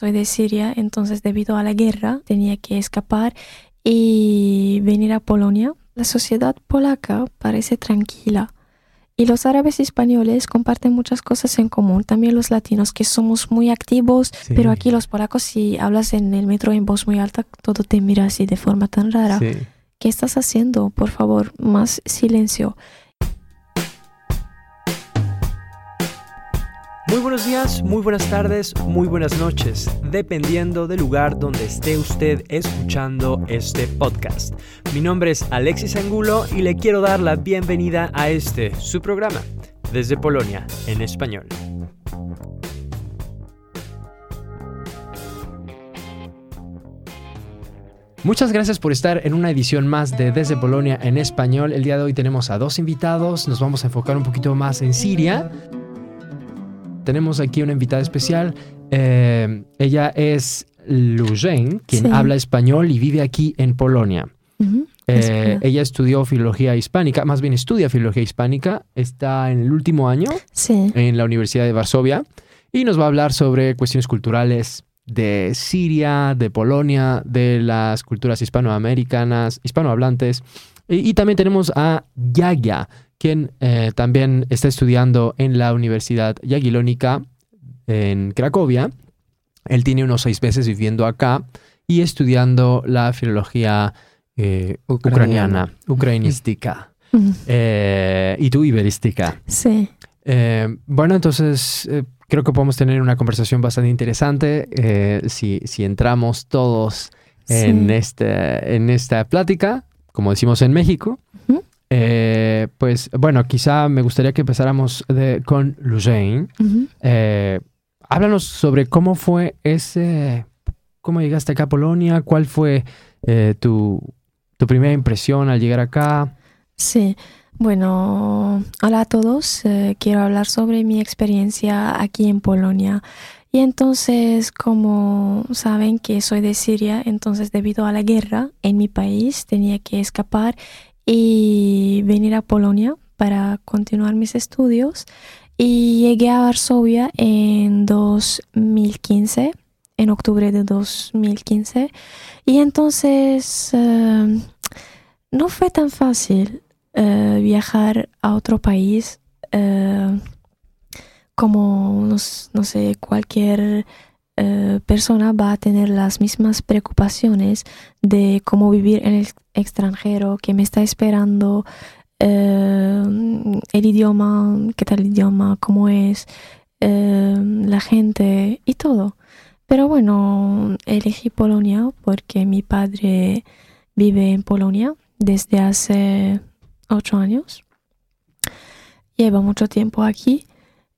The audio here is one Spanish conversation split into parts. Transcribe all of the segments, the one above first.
Soy de Siria, entonces debido a la guerra tenía que escapar y venir a Polonia. La sociedad polaca parece tranquila y los árabes españoles comparten muchas cosas en común. También los latinos, que somos muy activos, pero aquí los polacos, si hablas en el metro en voz muy alta, todo te mira así de forma tan rara. ¿Qué estás haciendo? Por favor, más silencio. Muy buenos días, muy buenas tardes, muy buenas noches, dependiendo del lugar donde esté usted escuchando este podcast. Mi nombre es Alexis Angulo y le quiero dar la bienvenida a este, su programa, desde Polonia, en español. Muchas gracias por estar en una edición más de Desde Polonia en español. El día de hoy tenemos a dos invitados, nos vamos a enfocar un poquito más en Siria tenemos aquí una invitada especial. Eh, ella es Lujen, quien habla español y vive aquí en Polonia. Eh, ella estudió filología hispánica, más bien estudia filología hispánica, está en el último año en la Universidad de Varsovia y nos va a hablar sobre cuestiones culturales de Siria, de Polonia, de las culturas hispanoamericanas, hispanohablantes. Y, y también tenemos a Yaya, quien eh, también está estudiando en la Universidad Yagilónica en Cracovia. Él tiene unos seis meses viviendo acá y estudiando la filología eh, ucraniana, ucranística eh, y tu iberística. Sí. bueno, entonces creo que podemos tener una conversación bastante interesante si, si, entramos todos en, este, en esta plática, como decimos en México. Eh, pues bueno, quizá me gustaría que empezáramos con Lujain. Eh, háblanos sobre cómo fue ese, cómo llegaste acá a Polonia, cuál fue eh, tu, tu, primera impresión al llegar acá. Sí, bueno, hola a todos. quiero hablar sobre mi experiencia aquí en Polonia. Y entonces, como saben que soy de Siria, entonces debido a la guerra en mi país tenía que escapar y venir a Polonia para continuar mis estudios. Y llegué a Varsovia en 2015, en octubre de 2015. Y entonces eh, no fue tan fácil eh, viajar a otro país eh, como, no, no, sé, cualquier persona va a tener las mismas preocupaciones de cómo vivir en el extranjero que me está esperando, eh, el idioma, qué tal el idioma, cómo es, eh, la gente y todo. Pero bueno, elegí Polonia porque mi padre vive en Polonia desde hace ocho años. Lleva mucho tiempo aquí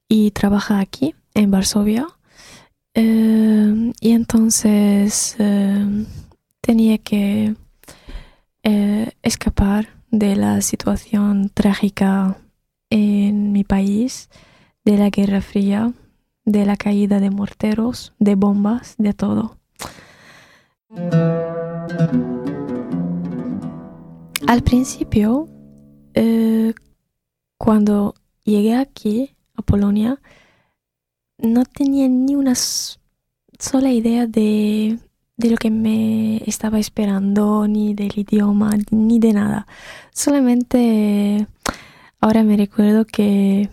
y trabaja aquí, en Varsovia. Eh, y entonces tenía que eh, escapar de la situación trágica en mi país, de la Guerra Fría, de la caída de morteros, de bombas, de todo. Al principio, eh, cuando llegué aquí, a Polonia, no tenía ni una sola idea de de lo que me estaba esperando, ni del idioma, ni de nada. Solamente ahora me recuerdo que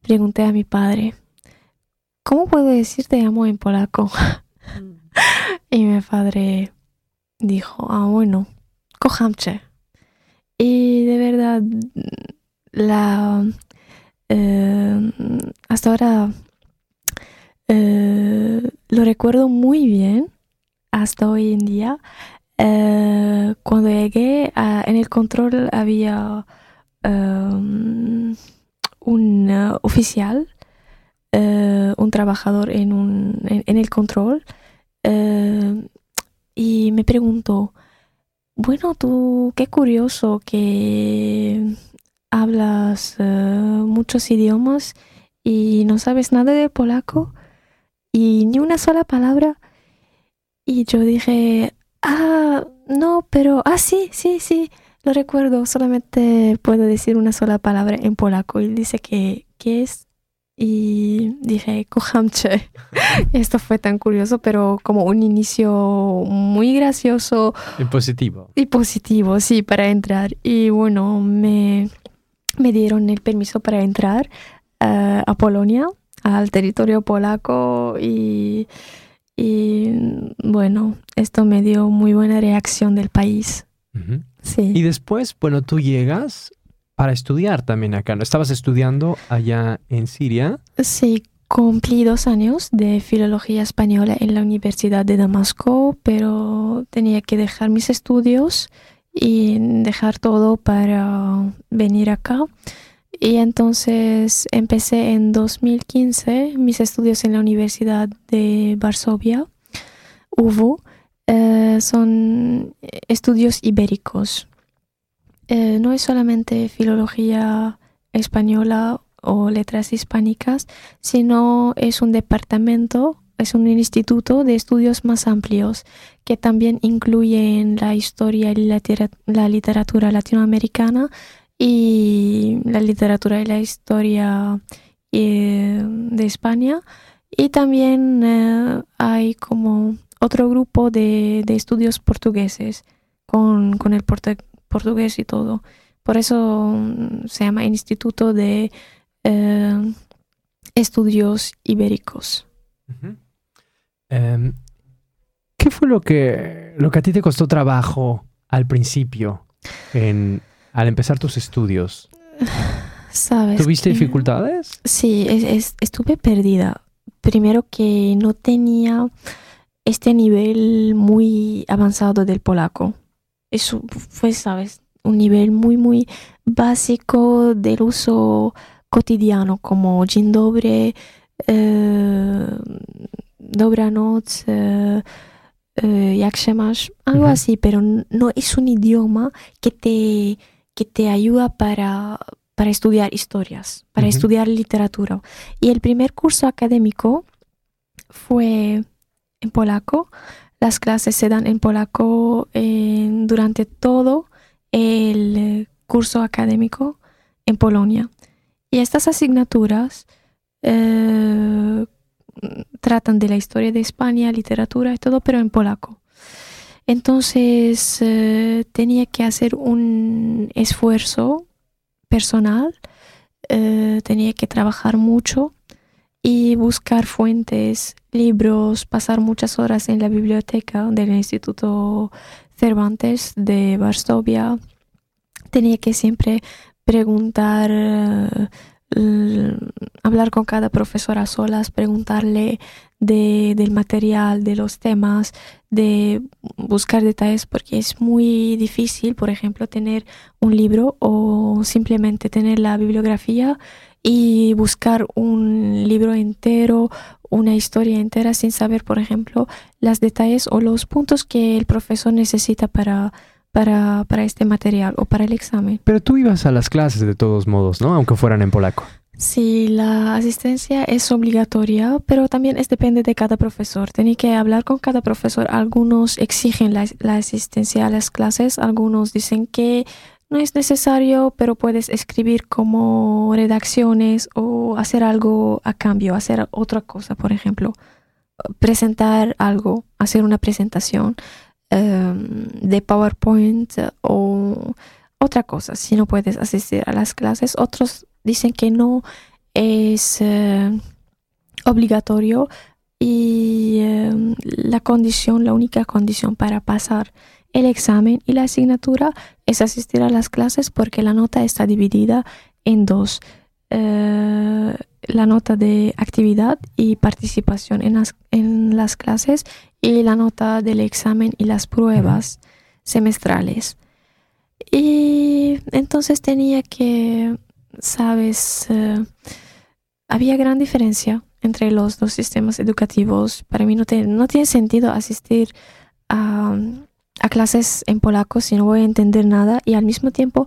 pregunté a mi padre, ¿cómo puedo decir te amo en polaco? Y mi padre dijo, ah, bueno, kochamche. Y de verdad, la, eh, hasta ahora eh, lo recuerdo muy bien hasta hoy en día. Eh, cuando llegué en el control había em, un eh, oficial, un trabajador en, un, en, el control y me preguntó, bueno, tú qué curioso que hablas muchos idiomas y no sabes nada de polaco y ni una sola palabra. Y yo dije, ah, no, pero, ah, sí, sí, sí, lo recuerdo, solamente puedo decir una sola palabra en polaco. Y dice que, ¿qué es y dije, Kuhamche. Esto fue tan curioso, pero como un inicio muy gracioso. Y positivo. Y positivo, sí, para entrar. Y bueno, me, me dieron el permiso para entrar eh, a Polonia, al territorio polaco y, y bueno, esto me dio muy buena reacción del país. Sí. Y después, bueno, tú llegas para estudiar también acá, ¿no? ¿Estabas estudiando allá en Siria? Sí, cumplí dos años de filología española en la Universidad de Damasco, pero tenía que dejar mis estudios y dejar todo para venir acá. Y entonces empecé en 2015 mis estudios en la Universidad de Varsovia, UVU. Eh, son estudios ibéricos. Eh, no es solamente filología española o letras hispánicas, sino es un departamento, es un instituto de estudios más amplios que también incluyen la historia y la, literatura latinoamericana y la literatura y la historia eh, de España. Y también eh, hay como otro grupo de, estudios portugueses con, con el portugués y todo. Por eso mm, se llama Instituto de eh, Estudios Ibéricos. Em, ¿Qué fue lo que, lo que a ti te costó trabajo al principio, al empezar tus estudios? ¿Sabes? ¿Tuviste dificultades? Sí, estuve perdida. Primero que no tenía este nivel muy avanzado del polaco eso fue, sabes, un nivel muy, muy básico del uso cotidiano, como dzień dobry, eh, dobranoc, eh, eh, jak się masz, algo así, pero no es un idioma que te, que te ayuda para, para estudiar historias, para estudiar literatura. Y el primer curso académico fue en polaco, las clases se dan en polaco durante todo el curso académico en Polonia. Y estas asignaturas eh, tratan de la historia de España, literatura y todo, pero en polaco. Entonces eh, tenía que hacer un esfuerzo personal, eh, tenía que trabajar mucho y buscar fuentes, libros, pasar muchas horas en la biblioteca del Instituto Cervantes de Varsovia. Tenía que siempre preguntar, eh, hablar con cada profesor a solas, preguntarle de, del material, de los temas, de buscar detalles, porque es muy difícil, por ejemplo, tener un libro o simplemente tener la bibliografía y buscar un libro entero, una historia entera sin saber, por ejemplo, los detalles o los puntos que el profesor necesita para, para, para este material o para el examen. Pero tú ibas a las clases de todos modos, ¿no? Aunque fueran en polaco. Sí, la asistencia es obligatoria, pero también es depende de cada profesor. Tiene que hablar con cada profesor. Algunos exigen la, la asistencia a las clases, algunos dicen que no es necesario, pero puedes escribir como redacciones o hacer algo a cambio, hacer otra cosa, por ejemplo, presentar algo, hacer una presentación em, de PowerPoint o otra cosa. Si no puedes asistir a las clases, otros dicen que no es eh, obligatorio y em, la condición, la única condición para pasar el examen y la asignatura es asistir a las clases porque la nota está dividida en dos. Eh, la nota de actividad y participación en las, en las clases y la nota del examen y las pruebas semestrales. Y entonces tenía que, sabes, eh, había gran diferencia entre los dos sistemas educativos. Para mí no, no tiene sentido asistir a, a clases en polaco si no voy a entender nada y al mismo tiempo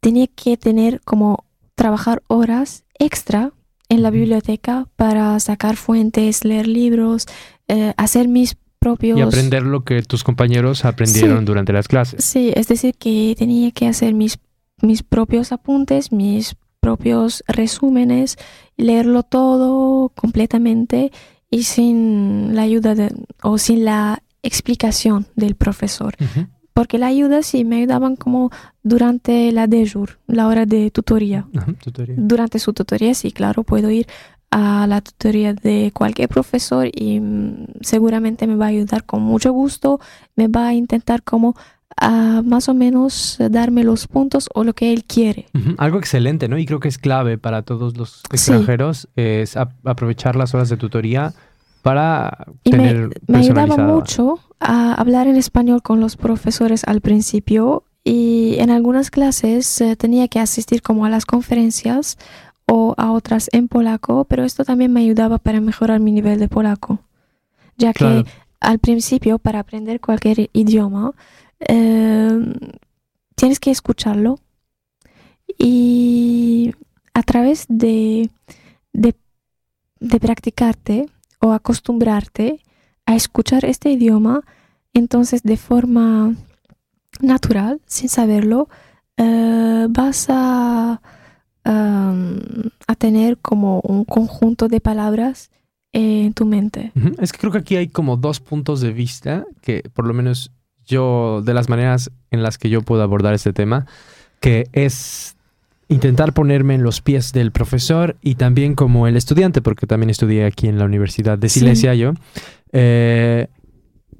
tenía que tener como trabajar horas extra en la biblioteca para sacar fuentes, leer libros, eh, hacer mis propios... Y aprender lo que tus compañeros aprendieron durante las clases. Sí, es decir, que tenía que hacer mis, mis propios apuntes, mis propios resúmenes, leerlo todo completamente y sin la ayuda de, o sin la explicación del profesor. Porque la ayuda sí me ayudaban como durante la de jour, la hora de tutoría. Durante su tutoría sí, claro, puedo ir a la tutoría de cualquier profesor y mm, seguramente me va a ayudar con mucho gusto, me va a intentar como a más o menos darme los puntos o lo que él quiere. Algo excelente, ¿no? Y creo que es clave para todos los extranjeros es aprovechar las horas de tutoría para tener me, me ayudaba mucho a hablar en español con los profesores al principio y en algunas clases eh, tenía que asistir como a las conferencias o a otras en polaco, pero esto también me ayudaba para mejorar mi nivel de polaco, ya que al principio para aprender cualquier idioma em, tienes que escucharlo y a través de, de, de practicarte o acostumbrarte a escuchar este idioma, entonces de forma natural, sin saberlo, eh, vas a a tener como un conjunto de palabras en tu mente. Es que creo que aquí hay como dos puntos de vista que por lo menos yo, de las maneras en las que yo puedo abordar este tema, que es intentar ponerme en los pies del profesor y también como el estudiante, porque también estudié aquí en la Universidad de Silesia yo. Eh,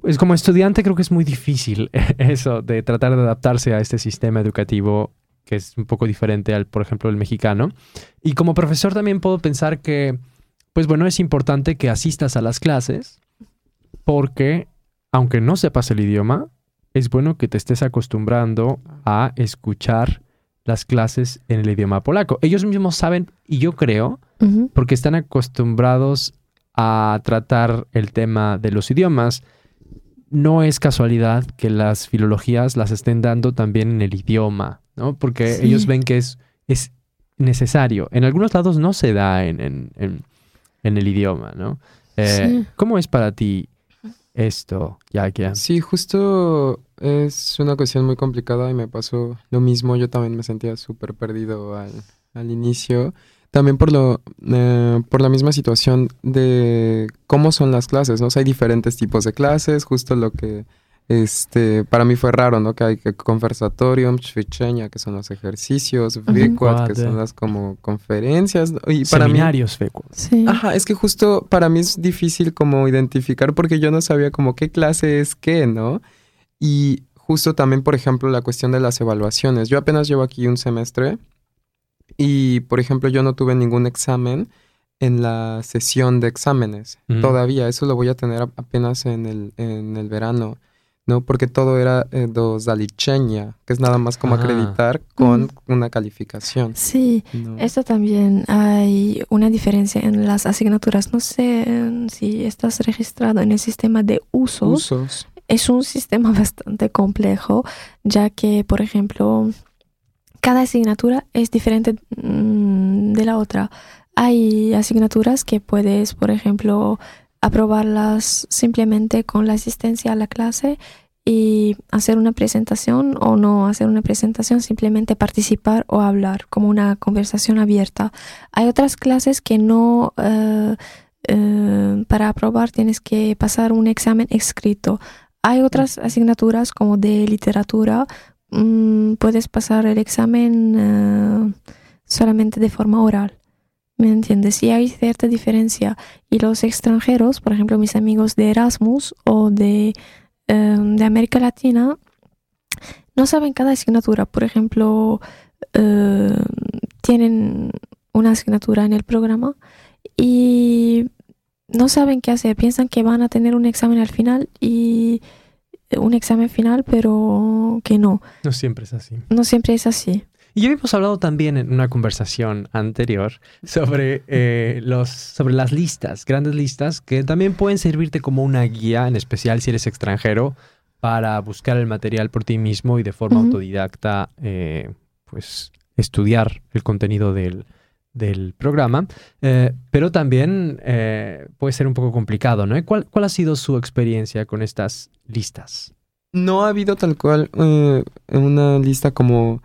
pues como estudiante creo que es muy difícil eso de tratar de adaptarse a este sistema educativo que es un poco diferente al, por ejemplo, el mexicano. Y como profesor también puedo pensar que, pues bueno, es importante que asistas a las clases porque, aunque no sepas el idioma, es bueno que te estés acostumbrando a escuchar las clases en el idioma polaco. Ellos mismos saben, y yo creo, porque están acostumbrados a tratar el tema de los idiomas. No es casualidad que las filologías las estén dando también en el idioma ¿no? Porque ellos ven que es, es necesario. En algunos lados no se da en, en, el idioma, ¿no? Eh, ¿Cómo es para ti esto, Yakia? Sí, justo es una cuestión muy complicada y me pasó lo mismo. Yo también me sentía súper perdido al, al, inicio. También por, lo, eh, por la misma situación de cómo son las clases, ¿no? hay diferentes tipos de clases, justo lo que este, para mí fue raro, ¿no? Que hay que conversatorium, ćwiczenia, que son los ejercicios, uh que son las como conferencias. Y para Seminarios, mí, sí. Ajá, es que justo para mí es difícil como identificar porque yo no sabía como qué clase es qué, ¿no? Y justo también, por ejemplo, la cuestión de las evaluaciones. Yo apenas llevo aquí un semestre y, por ejemplo, yo no tuve ningún examen en la sesión de exámenes. Todavía, eso lo voy a tener apenas en el, en el verano. ¿No? Porque todo era eh, dos que es nada más como acreditar con una calificación. Sí, esto también hay una diferencia en las asignaturas. No sé si estás registrado en el sistema de usos. Es un sistema bastante complejo, ya que, por ejemplo, cada asignatura es diferente mm, de la otra. Hay asignaturas que puedes, por ejemplo, aprobarlas simplemente con la asistencia a la clase y hacer una presentación o no hacer una presentación, simplemente participar o hablar como una conversación abierta. Hay otras clases que no, eh, eh, para aprobar tienes que pasar un examen escrito. Hay otras asignaturas como de literatura, mm, puedes pasar el examen eh, solamente de forma oral. ¿Me entiendes? Sí hay cierta diferencia. Y los extranjeros, por ejemplo, mis amigos de Erasmus o de, em, de América Latina, no saben cada asignatura. Por ejemplo, em, tienen una asignatura en el programa y no saben qué hacer. Piensan que van a tener un examen al final y un examen final, pero que no. No siempre es así. No siempre es así. Y ya habíamos hablado también en una conversación anterior sobre, eh, los, sobre las listas, grandes listas, que también pueden servirte como una guía, en especial si eres extranjero, para buscar el material por ti mismo y de forma autodidacta, eh, pues estudiar el contenido del, programa. Eh, pero también puede ser un poco complicado, ¿no? ¿Cuál, ¿Cuál ha sido su experiencia con estas listas? No ha habido tal cual una lista como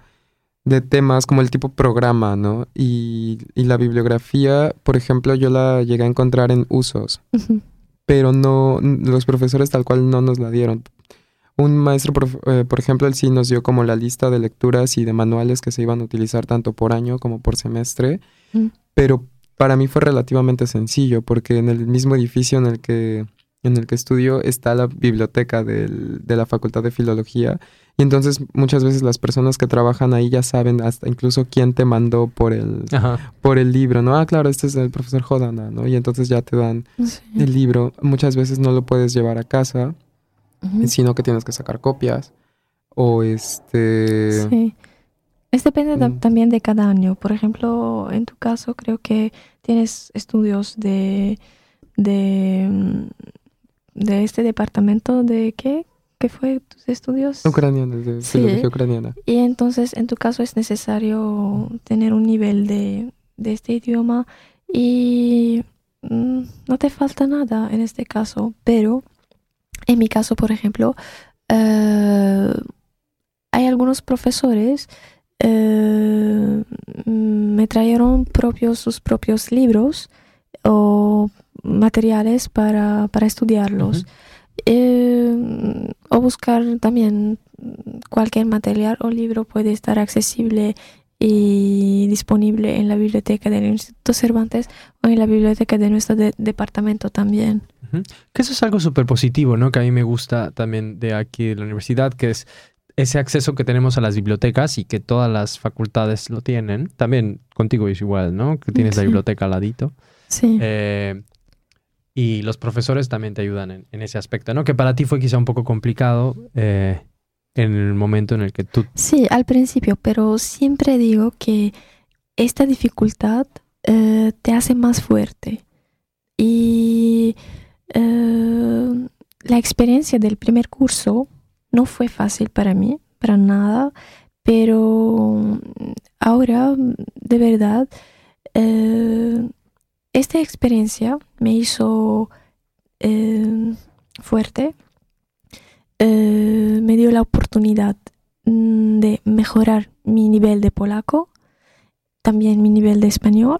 de temas como el tipo programa, ¿no? Y, y, la bibliografía, por ejemplo, yo la llegué a encontrar en usos, pero no, los profesores tal cual no nos la dieron. Un maestro, eh, por ejemplo, él sí nos dio como la lista de lecturas y de manuales que se iban a utilizar tanto por año como por semestre, pero para mí fue relativamente sencillo porque en el mismo edificio en el que en el que estudio está la biblioteca del, de la Facultad de Filología. Y entonces muchas veces las personas que trabajan ahí ya saben hasta incluso quién te mandó por el, por el libro, ¿no? Ah, claro, este es el profesor Jodana, ¿no? Y entonces ya te dan el libro. Muchas veces no lo puedes llevar a casa, sino que tienes que sacar copias. O este... Sí. Es depende mm. también de cada año. Por ejemplo, en tu caso creo que tienes estudios de, de mm, de este departamento de qué? ¿Qué fue tus estudios? Ucranianos, de filología ucraniana. Y entonces, en tu caso, es necesario tener un nivel de, este idioma y mm, no te falta nada en este caso, pero en mi caso, por ejemplo, eh, hay algunos profesores eh, me trajeron propios sus propios libros o materiales para, estudiarlos. Eh, o buscar también cualquier material o libro puede estar accesible y disponible en la biblioteca del Instituto Cervantes o en la biblioteca de nuestro departamento también. Que eso es algo súper positivo, ¿no? Que a mí me gusta también de aquí de la universidad, que es ese acceso que tenemos a las bibliotecas y que todas las facultades lo tienen. También contigo es igual, ¿no? Que tienes la biblioteca al ladito. Sí. Eh, y los profesores también te ayudan en, ese aspecto, ¿no? Que para ti fue quizá un poco complicado eh, en el momento en el que tú... Sí, al principio, pero siempre digo que esta dificultad eh, te hace más fuerte. Y eh, la experiencia del primer curso no fue fácil para mí, para nada, pero ahora, de verdad, esta experiencia me hizo eh, fuerte, eh, me dio la oportunidad mm, de mejorar mi nivel de polaco, también mi nivel de español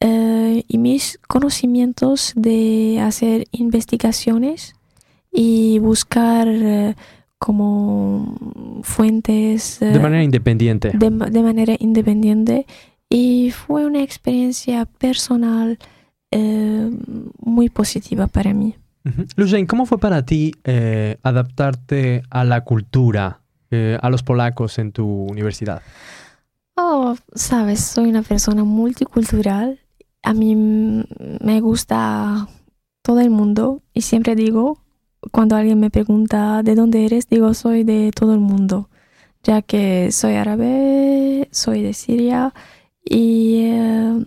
eh, y mis conocimientos de hacer investigaciones y buscar como fuentes de manera independiente. de, manera independiente y fue una experiencia personal eh, muy positiva para mí. Uh ¿cómo fue para ti eh, adaptarte a la cultura, eh, a los polacos en tu universidad? Oh, sabes, soy una persona multicultural. A mí me gusta todo el mundo y siempre digo, cuando alguien me pregunta de dónde eres, digo soy de todo el mundo, ya que soy árabe, soy de Siria y, eh,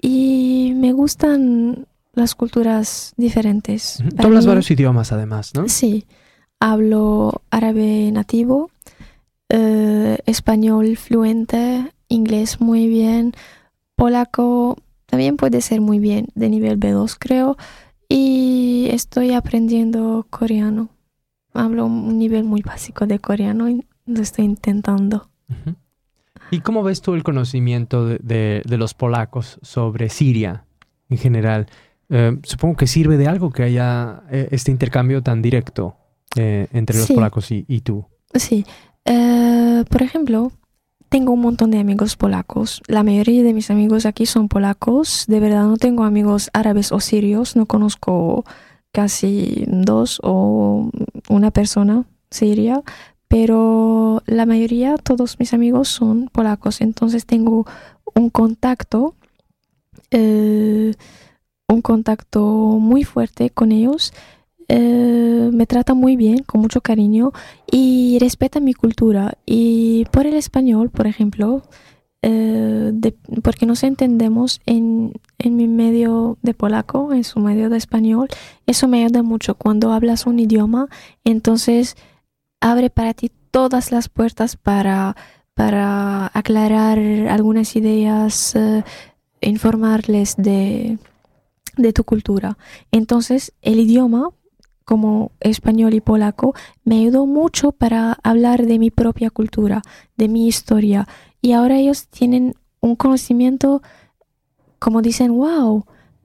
y me gustan las culturas diferentes. Tú hablas varios idiomas además, ¿no? Sí, hablo árabe nativo, eh, español fluente, inglés muy bien, polaco también puede ser muy bien, de nivel B2 creo, y estoy aprendiendo coreano. Hablo un nivel muy básico de coreano y lo estoy intentando. ¿Y cómo ves tú el conocimiento de, los polacos sobre Siria en general? Eh, supongo que sirve de algo que haya eh, este intercambio tan directo eh, entre los polacos y, tú. Sí. por ejemplo, tengo un montón de amigos polacos. La mayoría de mis amigos aquí son polacos. De verdad no tengo amigos árabes o sirios. No conozco casi dos o una persona siria pero la mayoría, todos mis amigos son polacos, entonces tengo un contacto, eh, un contacto muy fuerte con ellos. Eh, me trata muy bien, con mucho cariño y respeta mi cultura. Y por el español, por ejemplo, eh, porque nos entendemos en, en mi medio de polaco, en su medio de español, eso me ayuda mucho. Cuando hablas un idioma, entonces abre para ti todas las puertas para, para aclarar algunas ideas, eh, informarles de, tu cultura. Entonces, el idioma como español y polaco, me ayudó mucho para hablar de mi propia cultura, de mi historia. Y ahora ellos tienen un conocimiento, como dicen, wow,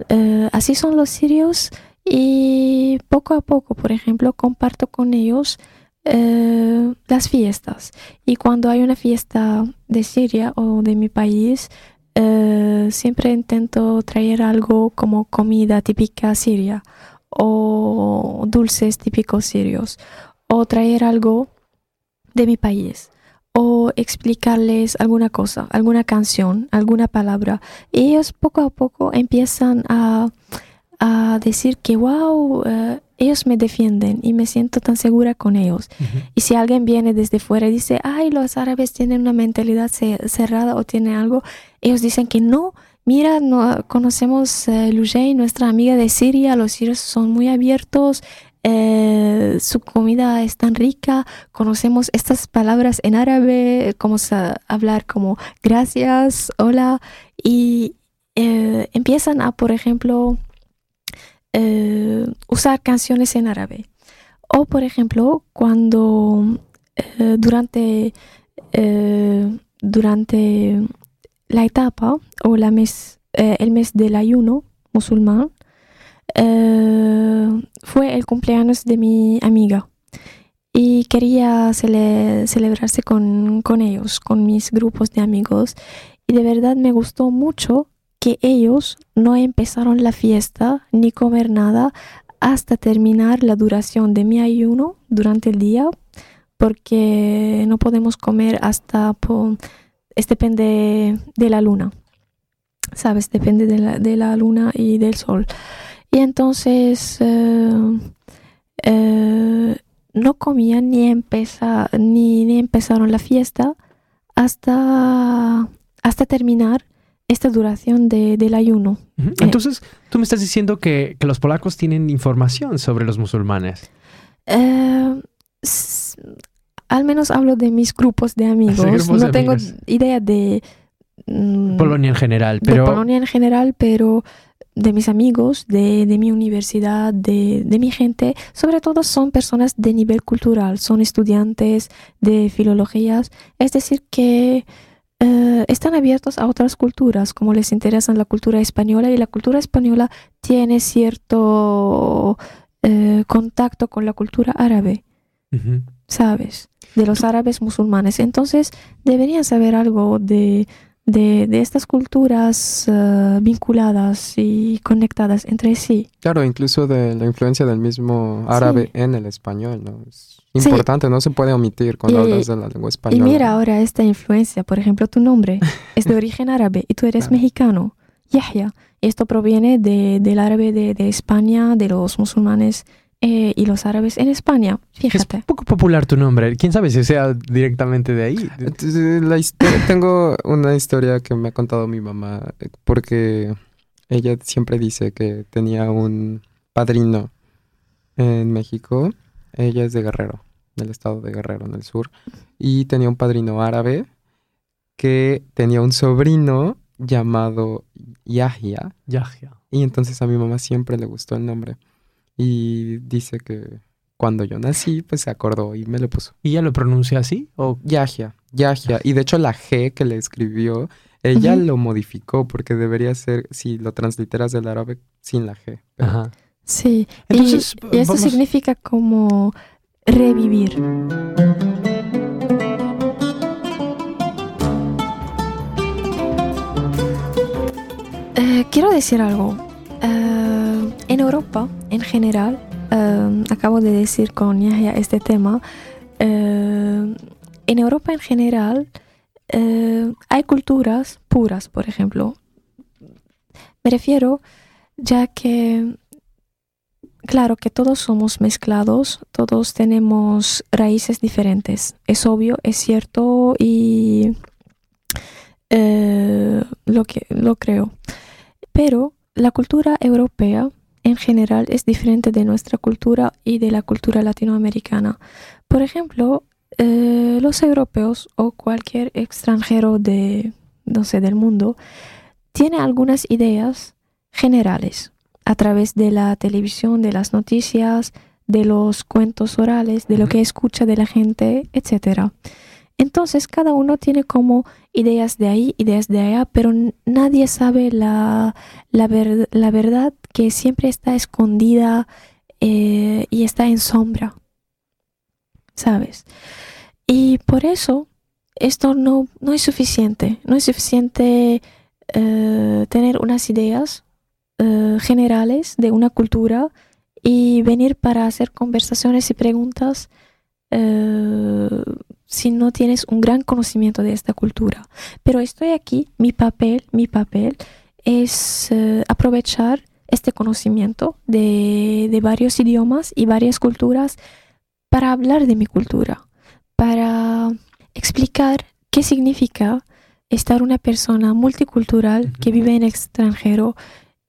eh, así son los sirios. Y poco a poco, por ejemplo, comparto con ellos eh, las fiestas. Y cuando hay una fiesta de Siria o de mi país, eh, siempre intento traer algo como comida típica siria o dulces típicos sirios o traer algo de mi país o explicarles alguna cosa, alguna canción, alguna palabra. Y ellos poco a poco empiezan a, a decir que, wow, ellos me defienden y me siento tan segura con ellos. Y si alguien viene desde fuera y dice, ay, los árabes tienen una mentalidad cerrada o tienen algo, ellos dicen que no. Mira, no, conocemos eh, nuestra amiga de Siria, los sirios son muy abiertos, eh, su comida es tan rica, conocemos estas palabras en árabe, como hablar como gracias, hola, y eh, empiezan a, por ejemplo, eh, usar canciones en árabe. O, por ejemplo, cuando eh, durante, eh, durante la etapa o la mes, el mes del ayuno musulmán, fue el cumpleaños de mi amiga y quería celebrarse con, con, ellos, con mis grupos de amigos. Y de verdad me gustó mucho que ellos no empezaron la fiesta ni comer nada hasta terminar la duración de mi ayuno durante el día, porque no podemos comer hasta, es depende de la luna, ¿sabes? Depende de la, de la luna y del sol. Y entonces eh, eh, no comían ni, ni, ni empezaron la fiesta hasta, hasta terminar esta duración de, del ayuno. Eh, Entonces, tú me estás diciendo que, los polacos tienen información sobre los musulmanes. Eh, al menos hablo de mis grupos de amigos. no tengo idea de... Mm, Polonia en general, pero... De Polonia en general, pero de mis amigos, de, de mi universidad, de, de, mi gente, sobre todo son personas de nivel cultural, son estudiantes de filologías, es decir, que eh, están abiertos a otras culturas, como les interesa la cultura española y la cultura española tiene cierto eh, contacto con la cultura árabe, ¿sabes? De los árabes musulmanes. Entonces deberían saber algo de, de, estas culturas eh, vinculadas y conectadas entre sí. Claro, incluso de la influencia del mismo árabe en el español, ¿no? Importante, no se puede omitir cuando hablas de la lengua española. Y mira ahora esta influencia, por ejemplo, tu nombre es de origen árabe y tú eres mexicano, Yahya. Esto proviene de, del árabe de, de, España, de los musulmanes eh, y los árabes en España. Fíjate. Es poco popular tu nombre. ¿Quién sabe si sea directamente de ahí? La tengo una historia que me ha contado mi mamá porque ella siempre dice que tenía un padrino en México ella es de Guerrero, del estado de Guerrero, en el sur. Y tenía un padrino árabe que tenía un sobrino llamado Yahya. Yahya. Y entonces a mi mamá siempre le gustó el nombre. Y dice que cuando yo nací, pues se acordó y me lo puso. ¿Y ella lo pronuncia así? ¿O? Yahya, Yahya. Y de hecho la G que le escribió, ella lo modificó porque debería ser, si lo transliteras del árabe, sin la G. Ajá. Sí, Entonces, y, eso significa como revivir. Eh, quiero decir algo. Eh, en Europa, en general, eh, acabo de decir con Yahya este tema, en Europa en general hay culturas puras, por ejemplo. Me refiero ya que Claro que todos somos mezclados, todos tenemos raíces diferentes. Es obvio, es cierto y eh, lo, que, lo creo. Pero la cultura europea en general es diferente de nuestra cultura y de la cultura latinoamericana. Por ejemplo, eh, los europeos o cualquier extranjero de, no sé, del mundo tiene algunas ideas generales a través de la televisión, de las noticias, de los cuentos orales, de lo que escucha de la gente, etc. Entonces cada uno tiene como ideas de ahí, ideas de allá, pero nadie sabe la, la, verdad que siempre está escondida eh, y está en sombra, ¿sabes? Y por eso esto no, no es suficiente, no es suficiente eh, tener unas ideas eh, generales de una cultura y venir para hacer conversaciones y preguntas si no tienes un gran conocimiento de esta cultura. Pero estoy aquí, mi papel, mi papel es eh, aprovechar este conocimiento de, de, varios idiomas y varias culturas para hablar de mi cultura, para explicar qué significa estar una persona multicultural que vive en extranjero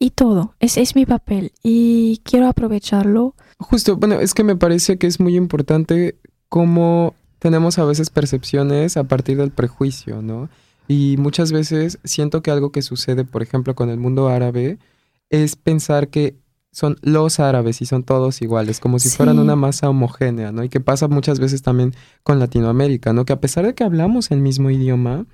y todo. Ese es mi papel y quiero aprovecharlo. Justo, bueno, es que me parece que es muy importante cómo tenemos a veces percepciones a partir del prejuicio, ¿no? Y muchas veces siento que algo que sucede, por ejemplo, con el mundo árabe, es pensar que son los árabes y son todos iguales, como si fueran una masa homogénea, ¿no? Y que pasa muchas veces también con Latinoamérica, ¿no? Que a pesar de que hablamos el mismo idioma,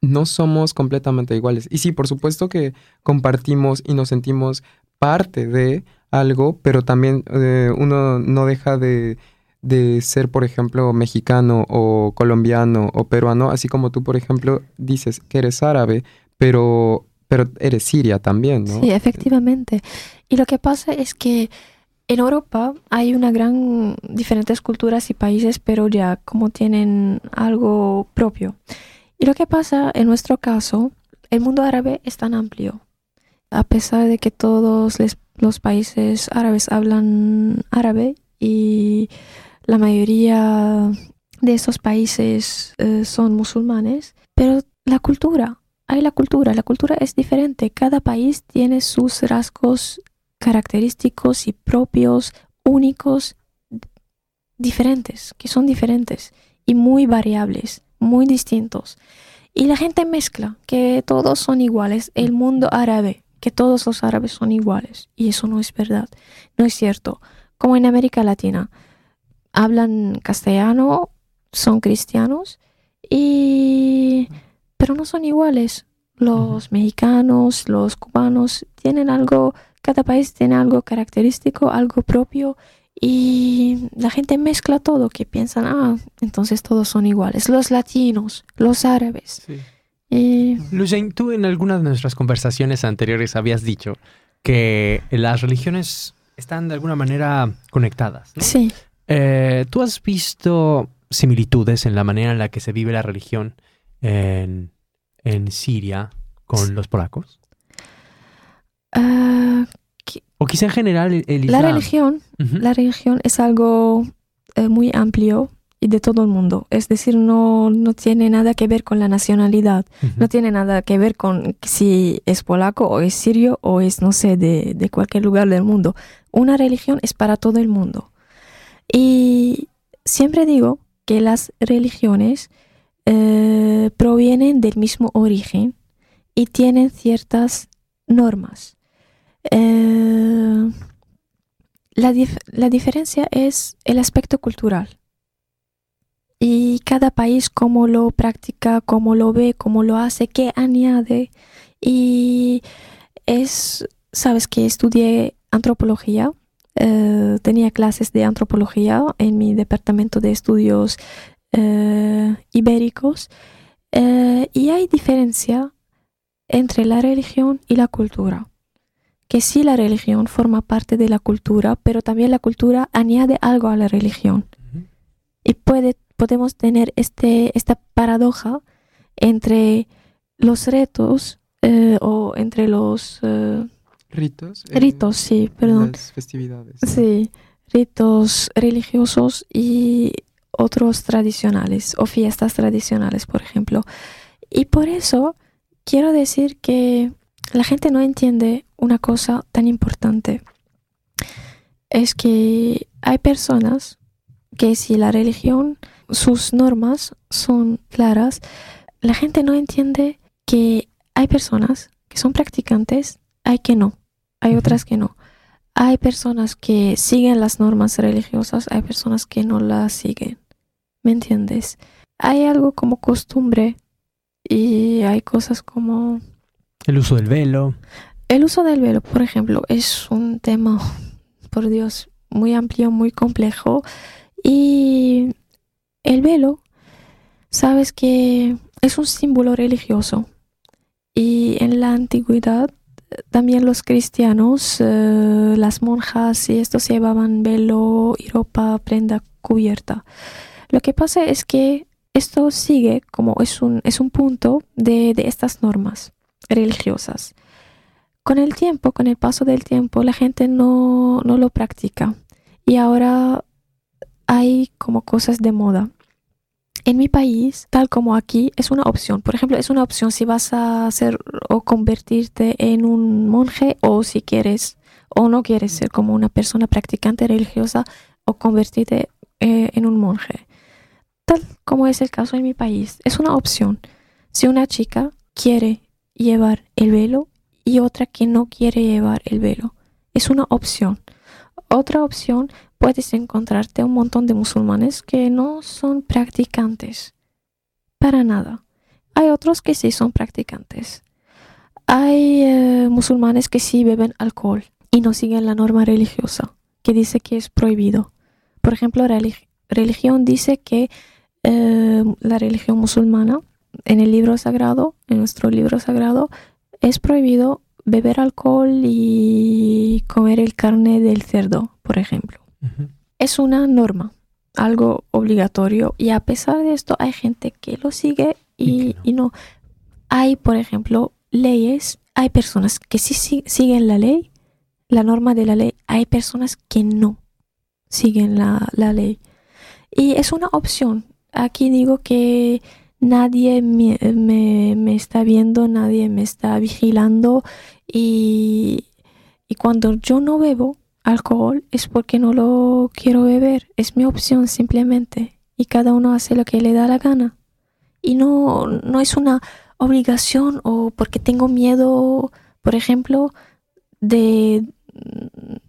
no somos completamente iguales. Y sí, por supuesto que compartimos y nos sentimos parte de algo, pero también eh, uno no deja de de ser, por ejemplo, mexicano o colombiano o peruano, así como tú, por ejemplo, dices que eres árabe, pero, pero eres siria también, ¿no? Sí, efectivamente. Y lo que pasa es que en Europa hay una gran diferentes culturas y países, pero ya como tienen algo propio. Y lo que pasa en nuestro caso, el mundo árabe es tan amplio. A pesar de que todos los países árabes hablan árabe y la mayoría de esos países eh, son musulmanes, pero la cultura, hay la cultura, la cultura es diferente, cada país tiene sus rasgos característicos y propios, únicos, diferentes, que son diferentes y muy variables, muy distintos. Y la gente mezcla que todos son iguales, el mundo árabe, que todos los árabes son iguales, y eso no es verdad, no es cierto. Como en América Latina, hablan castellano, son cristianos, y pero no son iguales. Los mexicanos, los cubanos tienen algo, cada país tiene algo característico, algo propio, y la gente mezcla todo, que piensan, ah, entonces todos son iguales. Los latinos, los árabes. Sí. tú en algunas de nuestras conversaciones anteriores habías dicho que las religiones están de alguna manera conectadas. Sí. Eh, ¿Tú has visto similitudes en la manera en la que se vive la religión en, Siria con los polacos? Ah, o quizá en general el, La religión, la religión es algo eh, muy amplio y de todo el mundo. Es decir, no, no tiene nada que ver con la nacionalidad. No tiene nada que ver con si es polaco o es sirio o es, no sé, de, de cualquier lugar del mundo. Una religión es para todo el mundo. Y siempre digo que las religiones eh, provienen del mismo origen y tienen ciertas normas. Eh, la, la, diferencia es el aspecto cultural. Y cada país cómo lo practica, cómo lo ve, cómo lo hace, qué añade. Y es, sabes que estudié antropología eh, tenía clases de antropología en mi departamento de estudios eh, ibéricos eh, y hay diferencia entre la religión y la cultura. Que sí la religión forma parte de la cultura, pero también la cultura añade algo a la religión. Y puede, podemos tener este, esta paradoja entre los retos o entre los Ritos. Eh, ritos, sí, perdón. festividades. Sí, ritos religiosos y otros tradicionales o fiestas tradicionales, por ejemplo. Y por eso quiero decir que la gente no entiende una cosa tan importante. Es que hay personas que si la religión, sus normas son claras, la gente no entiende que hay personas que son practicantes hay que no, hay otras que no. hay personas que siguen las normas religiosas, hay personas que no las siguen. ¿Me entiendes? Hay algo como costumbre y hay cosas como... El uso del velo. El uso del velo, por ejemplo, es un tema, por Dios, muy amplio, muy complejo. Y el velo, sabes que es un símbolo religioso. Y en la antigüedad también los cristianos, eh, las monjas y estos llevaban velo y ropa, prenda cubierta. Lo que pasa es que esto sigue como es un, es un punto de, de estas normas religiosas. Con el tiempo, con el paso del tiempo, la gente no, no lo practica. Y ahora hay como cosas de moda en mi país, tal como aquí, es una opción. Por ejemplo, es una opción si vas a ser o convertirte en un monje o si quieres o no quieres ser como una persona practicante religiosa o convertirte eh, en un monje. Tal como es el caso en mi país, es una opción. Si una chica quiere llevar el velo y otra que no quiere llevar el velo, es una opción. Otra opción puedes encontrarte un montón de musulmanes que no son practicantes. Para nada. Hay otros que sí son practicantes. Hay eh, musulmanes que sí beben alcohol y no siguen la norma religiosa, que dice que es prohibido. Por ejemplo, la religión dice que eh, la religión musulmana, en el libro sagrado, en nuestro libro sagrado, es prohibido beber alcohol y comer el carne del cerdo, por ejemplo. Es una norma, algo obligatorio y a pesar de esto hay gente que lo sigue y, no. Hay, por ejemplo, leyes, hay personas que sí, siguen la ley, la norma de la ley, hay personas que no siguen la, ley. Y es una opción. Aquí digo que nadie me, me, está viendo, nadie me está vigilando y, y cuando yo no bebo, alcohol es porque no lo quiero beber, es mi opción simplemente y cada uno hace lo que le da la gana. Y no, no es una obligación o porque tengo miedo, por ejemplo, de,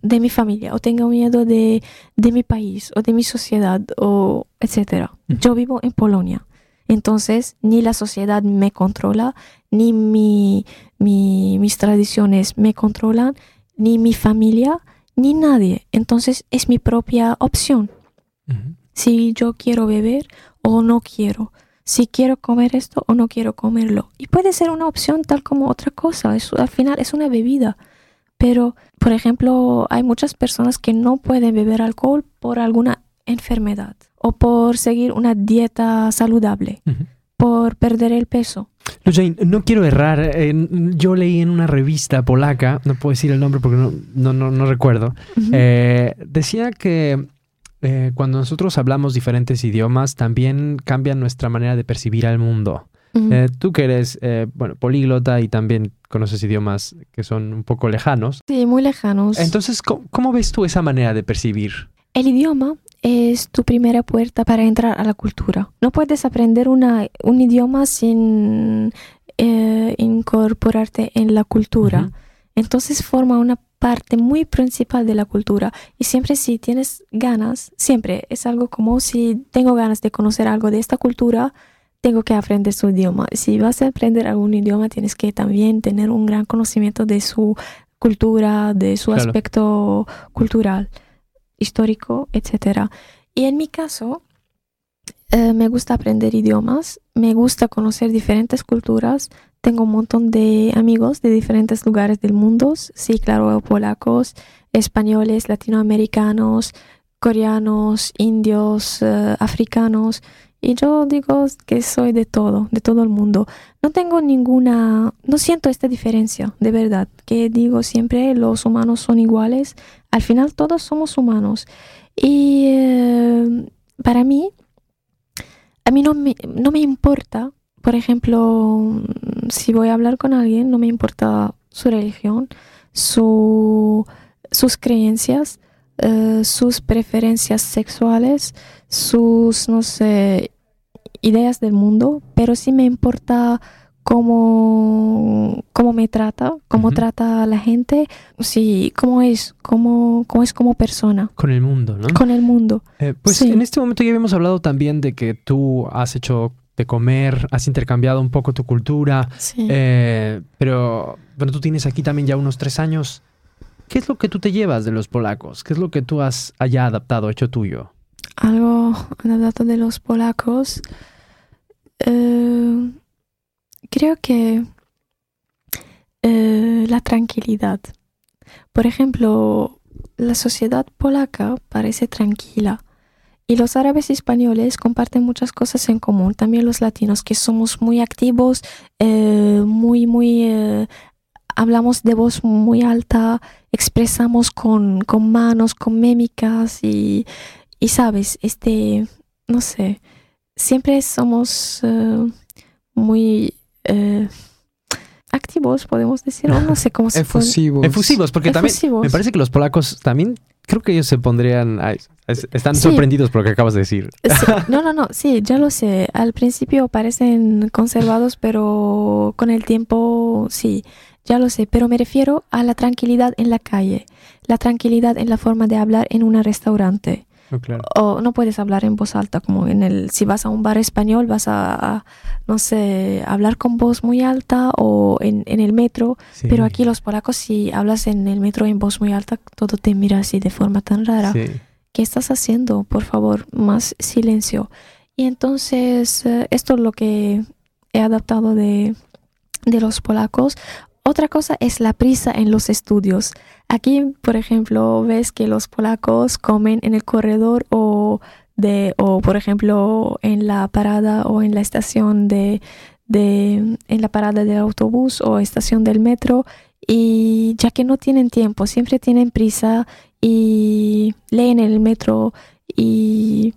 de mi familia o tengo miedo de, de mi país o de mi sociedad o etcétera. Yo vivo en Polonia. Entonces, ni la sociedad me controla, ni mi, mis tradiciones me controlan, ni mi familia, ni nadie. Entonces es mi propia opción. Si yo quiero beber o no quiero. Si quiero comer esto o no quiero comerlo. Y puede ser una opción tal como otra cosa. al final es una bebida. Pero, por ejemplo, hay muchas personas que no pueden beber alcohol por alguna enfermedad o por seguir una dieta saludable, por perder el peso. Jane, no quiero errar. yo leí en una revista polaca, no puedo decir el nombre porque no, no, no, recuerdo, eh, decía que eh, cuando nosotros hablamos diferentes idiomas, también cambia nuestra manera de percibir al mundo. Eh, tú que eres, bueno, políglota y también conoces idiomas que son un poco lejanos. Sí, muy lejanos. Entonces, ¿cómo, ves tú esa manera de percibir? El idioma es tu primera puerta para entrar a la cultura. No puedes aprender una, un idioma sin eh, incorporarte en la cultura. Entonces forma una parte muy principal de la cultura y siempre si tienes ganas, siempre es algo como si tengo ganas de conocer algo de esta cultura, tengo que aprender su idioma. Si vas a aprender algún idioma, tienes que también tener un gran conocimiento de su cultura, de su aspecto cultural histórico, etc. Y en mi caso, eh, me gusta aprender idiomas, me gusta conocer diferentes culturas, tengo un montón de amigos de diferentes lugares del mundo, sí, claro, polacos, españoles, latinoamericanos, coreanos, indios, eh, africanos. Y yo digo que soy de todo, de todo el mundo. No tengo ninguna, no siento esta diferencia, de verdad, que digo siempre los humanos son iguales. Al final todos somos humanos. Y eh, para mí, a mí no me, no me importa, por ejemplo, si voy a hablar con alguien, no me importa su religión, su, sus creencias, eh, sus preferencias sexuales, sus, no sé, ideas del mundo, pero sí me importa cómo, cómo me trata, cómo trata a la gente, sí, cómo es, cómo, cómo es como persona Con el mundo, ¿no? con el mundo. Eh, pues Sí. en este momento ya habíamos hablado también de que tú has hecho de comer, has intercambiado un poco tu cultura, Sí. eh, pero bueno, tú tienes aquí también ya unos tres años. ¿Qué es lo que tú te llevas de los polacos? ¿Qué es lo que tú has allá adaptado, hecho tuyo? Algo dato de los polacos. eh, creo que eh, la tranquilidad. Por ejemplo, la sociedad polaca parece tranquila y los árabes españoles comparten muchas cosas en común. También los latinos, que somos muy activos, eh, muy, muy... hablamos de voz muy alta, expresamos con, con manos, con mímicas y, y sabes, este, no sé, siempre somos eh, muy eh, activos, podemos decir, o no sé cómo se puede- Efusivos. Efusivos, porque también me parece que los polacos también, creo que ellos se pondrían, ay, están Sí. sorprendidos por lo que acabas de decir. Sí, no, no, no, sí, ya lo sé. Al principio parecen conservados, pero con el tiempo sí, ya lo sé. Pero me refiero a la tranquilidad en la calle, la tranquilidad en la forma de hablar en un restaurante. Claro. O no puedes hablar en voz alta, como en el, si vas a un bar español, vas a, a, no sé, hablar con voz muy alta o en, en el metro. Sí. Pero aquí los polacos, si hablas en el metro en voz muy alta, todo te mira así de forma tan rara. Sí. ¿qué estás haciendo? Por favor, más silencio. Y entonces, eh, esto es lo que he adaptado de, de los polacos. Otra cosa es la prisa en los estudios. Aquí, por ejemplo, ves que los polacos comen en el corredor o, de, o por ejemplo, en la parada o en la estación de, de, en la parada del autobús o estación del metro. Y ya que no tienen tiempo, siempre tienen prisa y leen en el metro y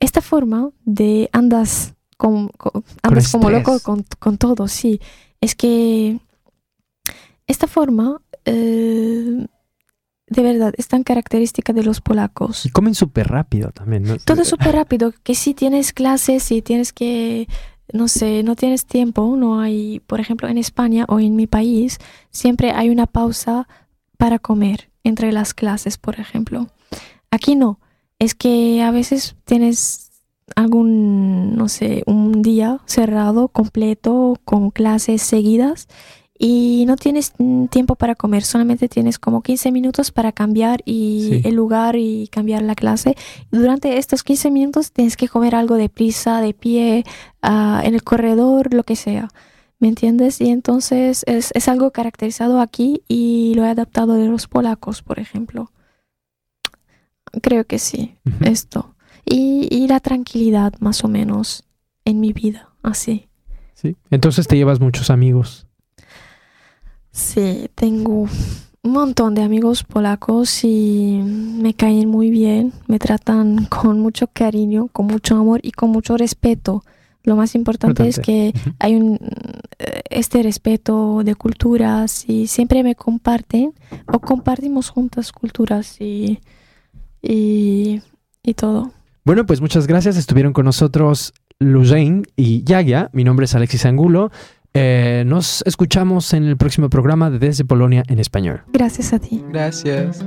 esta forma de andas, con, con- andas como loco con, con todo, sí. Es que esta forma eh, de verdad es tan característica de los polacos. Y comen súper rápido también, ¿no? Todo súper rápido, que si tienes clases, si tienes que, no sé, no tienes tiempo, no hay, por ejemplo, en España o en mi país, siempre hay una pausa para comer entre las clases, por ejemplo. Aquí no, es que a veces tienes algún, no sé, un día cerrado, completo, con clases seguidas y no tienes mm, tiempo para comer, solamente tienes como 15 minutos para cambiar y Sí. el lugar y cambiar la clase. Durante estos 15 minutos tienes que comer algo de prisa, de pie, ah, en el corredor, lo que sea. ¿Me entiendes? Y entonces es, es algo caracterizado aquí y lo he adaptado de los polacos, por ejemplo. Creo que sí, esto. Y, y la tranquilidad, más o menos, en mi vida, así. Sí. Entonces te llevas muchos amigos. Sí, tengo un montón de amigos polacos y me caen muy bien, me tratan con mucho cariño, con mucho amor y con mucho respeto. Lo más importante es que hay un eh, este respeto de culturas y siempre me comparten o compartimos juntas culturas y, y, y todo. Bueno, pues muchas gracias. Estuvieron con nosotros Lujain y Yagia. Mi nombre es Alexis Angulo. Eh, nos escuchamos en el próximo programa de Desde Polonia en español. Gracias a ti. Gracias.